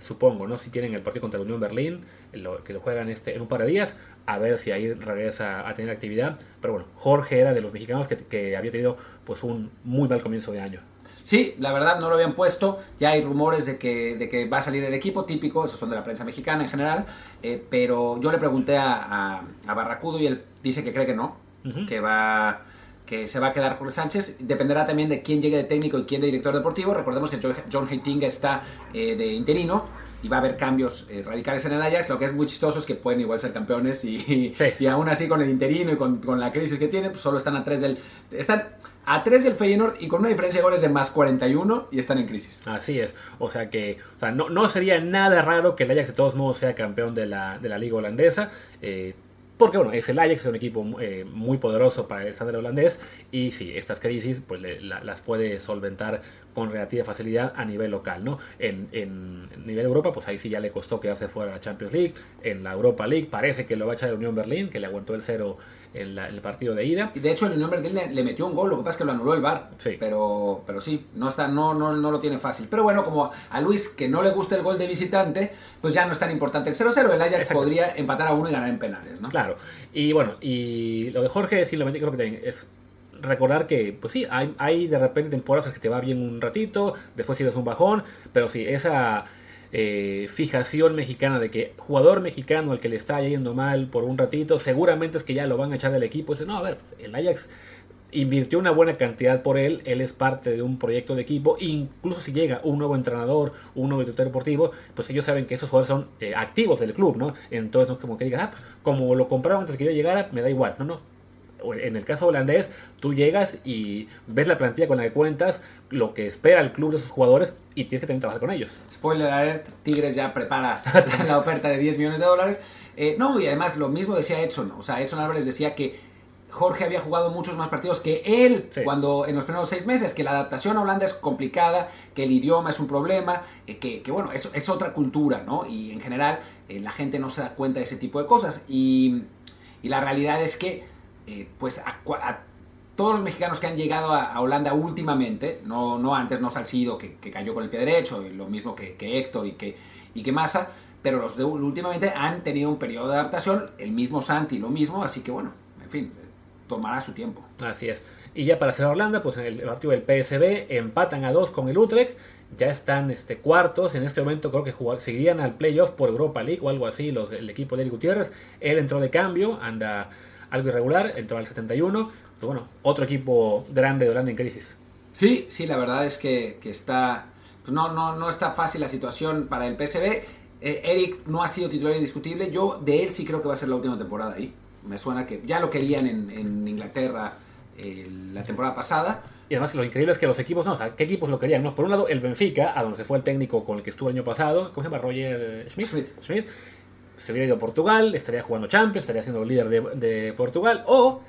supongo, ¿no? Si tienen el partido contra la Unión Berlín, lo, que lo juegan este, en un par de días, a ver si ahí regresa a tener actividad. Pero bueno, Jorge era de los mexicanos que, que había tenido pues un muy mal comienzo de año. Sí, la verdad no lo habían puesto. Ya hay rumores de que, de que va a salir el equipo típico, esos son de la prensa mexicana en general. Eh, pero yo le pregunté a, a, a, Barracudo y él dice que cree que no, uh -huh. que va que se va a quedar Jorge Sánchez. Dependerá también de quién llegue de técnico y quién de director deportivo. Recordemos que John Heitinga está eh, de interino. y va a haber cambios eh, radicales en el Ajax. Lo que es muy chistoso es que pueden igual ser campeones y, Sí. y aún así con el interino y con, con la crisis que tienen, pues solo están a 3 del... Están a 3 del Feyenoord y con una diferencia de goles de más 41 y están en crisis. Así es. O sea que o sea, no, no sería nada raro que el Ajax de todos modos sea campeón de la, de la liga holandesa. eh, porque bueno, es el Ajax, es un equipo eh, muy poderoso para el estándar holandés. Y sí, estas crisis pues las puede solventar con relativa facilidad a nivel local, ¿no? En, en nivel Europa, pues ahí sí ya le costó quedarse fuera de la Champions League. En la Europa League parece que lo va a echar el Unión Berlín, que le aguantó el cero en, la- en el partido de ida. Y de hecho el Unión Berlín le, le metió un gol, lo que pasa es que lo anuló el VAR. Sí. Pero, pero sí, no, está, no, no, no lo tiene fácil. Pero bueno, como a Luis que no le gusta el gol de visitante, pues ya no es tan importante el 0-0. El Ajax podría empatar a uno y ganar en penales, ¿no? Claro. Y bueno, y lo de Jorge simplemente creo que también es recordar que, pues sí, hay, hay de repente temporadas que te va bien un ratito, después tienes un bajón, pero sí, esa eh, fijación mexicana de que jugador mexicano al que le está yendo mal por un ratito, seguramente es que ya lo van a echar del equipo. Dice, no, a ver, el Ajax invirtió una buena cantidad por él, él es parte de un proyecto de equipo, incluso si llega un nuevo entrenador, un nuevo director deportivo, pues ellos saben que esos jugadores son eh, activos del club, ¿no? Entonces no es como que digas, ah, pues, como lo compraron antes que yo llegara, me da igual, no, no. En el caso holandés, tú llegas y ves la plantilla con la que cuentas, lo que espera el club de sus jugadores y tienes que también trabajar con ellos. Spoiler alert, Tigres ya prepara la oferta de 10 millones de dólares. Eh, no, y además lo mismo decía Edson. O sea, Edson Álvarez decía que Jorge había jugado muchos más partidos que él Sí. cuando en los primeros seis meses, que la adaptación a Holanda es complicada, que el idioma es un problema, eh, que, que, bueno, es, es otra cultura, ¿no? Y en general eh, la gente no se da cuenta de ese tipo de cosas. Y, y la realidad es que, eh, pues, a, a todos los mexicanos que han llegado a, Holanda últimamente, no, no antes, no Salcido, que, que cayó con el pie derecho, y lo mismo que, que Héctor y que, y que Massa, pero los de últimamente han tenido un periodo de adaptación, el mismo Santi lo mismo, así que bueno, en fin, tomará su tiempo. Así es. Y ya para cerrar Holanda, pues en el partido del PSB empatan a dos con el Utrecht. Ya están este, cuartos. En este momento creo que jugar, seguirían al playoff por Europa League o algo así. Los, el equipo de Gutiérrez. Él entró de cambio, anda algo irregular, entró al 71. Pues bueno, otro equipo grande de Holanda en crisis. Sí, sí, la verdad es que, que está. Pues no, no, no está fácil la situación para el PSV. Eh, Eric no ha sido titular indiscutible. Yo de él sí creo que va a ser la última temporada ahí. Me suena que ya lo querían en, en Inglaterra eh, la temporada pasada. Y además lo increíble es que los equipos, no, o sea, ¿qué equipos lo querían? No, por un lado el Benfica, a donde se fue el técnico con el que estuvo el año pasado, ¿cómo se llama? Roger Schmidt. Schmidt. Schmidt. Se hubiera ido a Portugal, estaría jugando Champions, estaría siendo líder de, de Portugal. O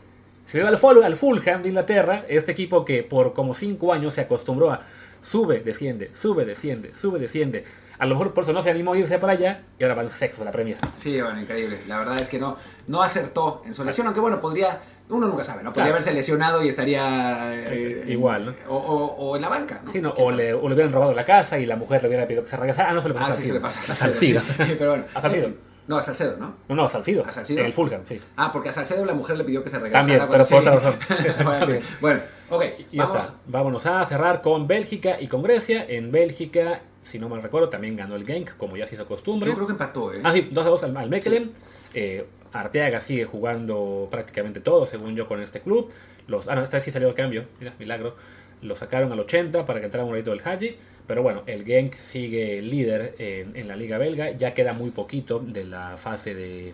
se hubiera ido al, Ful- al Fulham de Inglaterra, este equipo que por como cinco años se acostumbró a sube, desciende, sube, desciende, sube, desciende. A lo mejor por eso no se animó a irse para allá y ahora van sexto de la Premier. Sí, bueno, increíble. La verdad es que no, no acertó en su elección, aunque bueno, podría. Uno nunca sabe, ¿no? Podría Claro. haberse lesionado y estaría. eh, en- Igual, ¿no? O, o- o en la banca, ¿no? Sí, no, ¿Quién o, le, o le hubieran robado la casa y la mujer le hubiera pedido que se regresara. Ah, no se le pasó Ah, a sí, se le pasa a A sí. Pero bueno. A Salcido. No, a Salcedo, ¿no? No, no, a Salcido. ¿A Salcido? El Fulham, sí. Ah, porque a Salcedo la mujer le pidió que se regresara. También, pero por otra razón. bueno, ok. Y ya vamos. está. Vámonos a cerrar con Bélgica y con Grecia. En Bélgica, si no mal recuerdo, también ganó el Genk, como ya se hizo costumbre. Yo creo que empató, ¿eh? Ah, sí, 2 a 2 al, al Mechelen. Eh, Arteaga sigue jugando prácticamente todo, según yo, con este club. Los, ah, no, esta vez sí salió de cambio. Mira, milagro. Lo sacaron al 80 para que entrara un ratito del Haji. Pero bueno, el Genk sigue líder en, la liga belga. Ya queda muy poquito de la fase de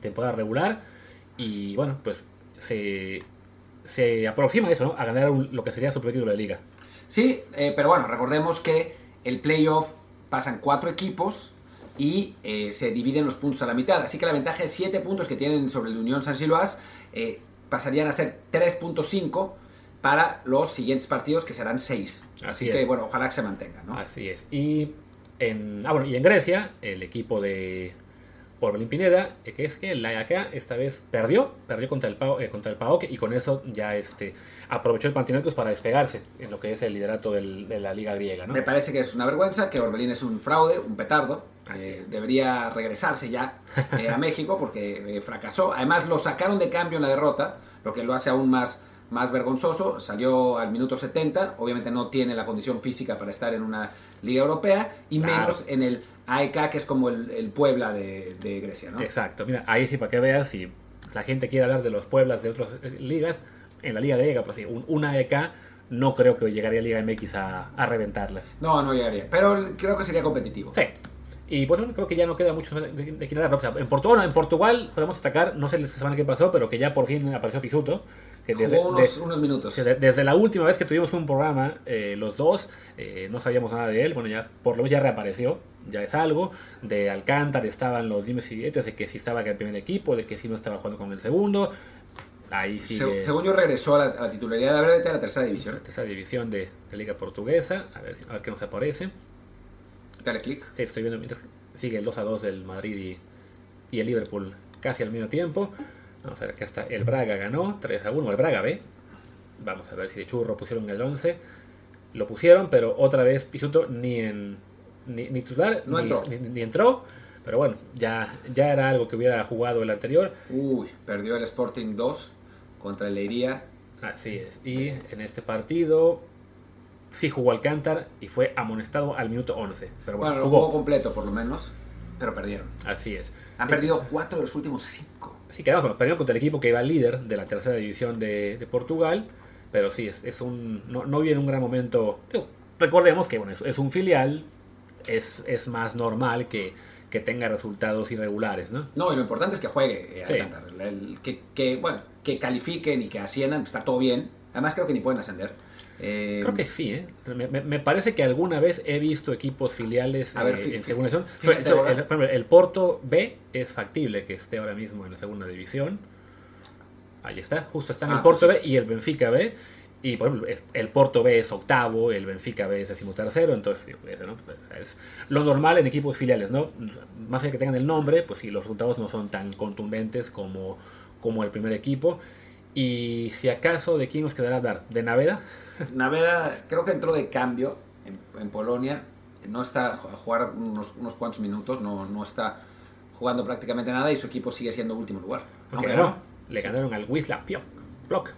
temporada regular. Y bueno, pues se, se aproxima a eso, ¿no? A ganar un- lo que sería su primer de liga. Sí, eh, pero bueno, recordemos que el playoff pasan cuatro equipos y eh, se dividen los puntos a la mitad. Así que la ventaja de 7 puntos que tienen sobre el Unión San Gilloise eh, pasarían a ser 3.5 para los siguientes partidos que serán 6. Así Así que bueno, ojalá que se mantenga, ¿no? Así es. Y en, ah, bueno, y en Grecia, el equipo de Orbelín Pineda, eh, que es que la acá esta vez perdió, perdió contra el, Pau- eh, contra el PAOK y con eso ya este, aprovechó el Panathinaikos para despegarse en lo que es el liderato del- de la liga griega, ¿no? Me parece que es una vergüenza, que Orbelín es un fraude, un petardo. Eh, debería regresarse ya eh, a México porque fracasó. Además lo sacaron de cambio en la derrota, lo que lo hace aún más, más vergonzoso. Salió al minuto 70, obviamente no tiene la condición física para estar en una liga europea y Claro. menos en el AEK, que es como el, el Puebla de, de Grecia, ¿no? Exacto, mira, ahí sí para que veas, si la gente quiere hablar de los Pueblas de otras eh, ligas, en la liga griega, pues sí, un, una EK no creo que llegaría a Liga MX a, a reventarla. No, no llegaría, pero creo que sería competitivo. Sí, Y pues bueno, creo que ya no queda mucho de, de, de en, Portugal, en Portugal podemos destacar, no sé la semana qué pasó, pero que ya por fin apareció Pisuto. Que desde, Jugó unos, de- unos minutos. desde la última vez que tuvimos un programa, eh, los dos, eh, no sabíamos nada de él. Bueno, ya por lo menos ya reapareció, ya es algo. De Alcántara estaban los dimes y diretes de que si estaba en el primer equipo, de que si no estaba jugando con el segundo. Ahí sigue Se- según yo regresó a la, a la titularidad de Brevete a la tercera división. esa división de, Liga Portuguesa. A ver, a ver qué nos aparece. Dale clic. Sí, estoy viendo mientras sigue el 2 a 2 del Madrid y, y el Liverpool casi al mismo tiempo. Vamos a ver, acá está. El Braga ganó 3 a 1. El Braga B. Vamos a ver si de churro pusieron el 11. Lo pusieron, pero otra vez Pisuto ni en ni, ni titular No ni, entró. ni- ni entró. Pero bueno, ya, ya era algo que hubiera jugado el anterior. Uy, perdió el Sporting 2 contra el Leiría. Así es. Y en este partido sí jugó Alcántar y fue amonestado al minuto 11. Pero bueno, Bueno, lo jugó. jugó completo por lo menos, pero perdieron. Así es. Han Sí. perdido 4 de los últimos 5. Sí, quedamos con- perdieron contra el equipo que iba líder de la tercera división de, de Portugal. Pero sí, es, es un. No, no viene un gran momento. Digo, recordemos que bueno, es, es un filial. Es, es más normal que, que tenga resultados irregulares, ¿no? No, y lo importante es que juegue eh, Sí. El- que, que, bueno, que califiquen y que asciendan, está todo bien. Además creo que ni pueden ascender. Eh, Creo que sí, ¿eh? Me, me- parece que alguna vez he visto equipos filiales A ver, eh, fí- en segunda división. El, el- el Porto B es factible que esté ahora mismo en la segunda división. Ahí está, justo está en el Ah, Porto sí. B y el Benfica B. Y por ejemplo, el Porto B es octavo, el Benfica B es decimotercero, entonces eso, ¿no? Pues, es lo normal en equipos filiales, ¿no? Más allá que tengan el nombre, pues sí, los resultados no son tan contundentes como, como el primer equipo. Y si acaso, ¿de quién nos quedará hablar? ¿De Naveda? Naveda creo que entró de cambio en, en Polonia. No está a jugar unos, unos cuantos minutos, no, no está jugando prácticamente nada y su equipo sigue siendo último lugar. Aunque no, le ganaron al Wisla Block.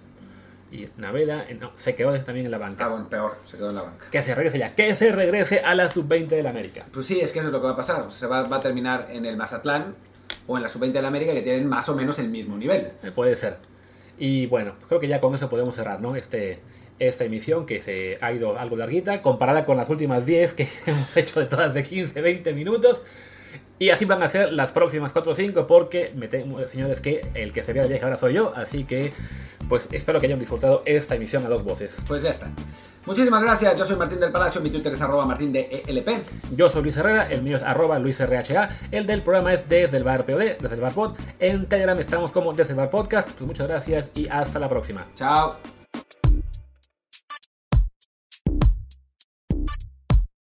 Y Naveda eh, no, se quedó también en la banca. Ah, bueno, peor, se quedó en la banca. Que se regrese ya, que se regrese a la sub-20 del América. Pues sí, es que eso es lo que va a pasar. O sea, se va, va a terminar en el Mazatlán o en la sub-20 de la América que tienen más o menos el mismo nivel. Eh, puede ser. Y bueno, pues creo que ya con eso podemos cerrar, ¿no? Este, esta emisión que se ha ido algo larguita, comparada con las últimas 10 que hemos hecho de todas de 15, 20 minutos. Y así van a ser las próximas 4 o 5 porque me temo, señores, que el que se vea de viaje ahora soy yo. Así que, pues espero que hayan disfrutado esta emisión a dos voces. Pues ya está. Muchísimas gracias. Yo soy Martín del Palacio. Mi Twitter es arroba martín de ELP. Yo soy Luis Herrera, el mío es arroba luisrha, el del programa es desde el bar POD, desde el bar pod. En Telegram estamos como desde el bar podcast. Pues muchas gracias y hasta la próxima. Chao.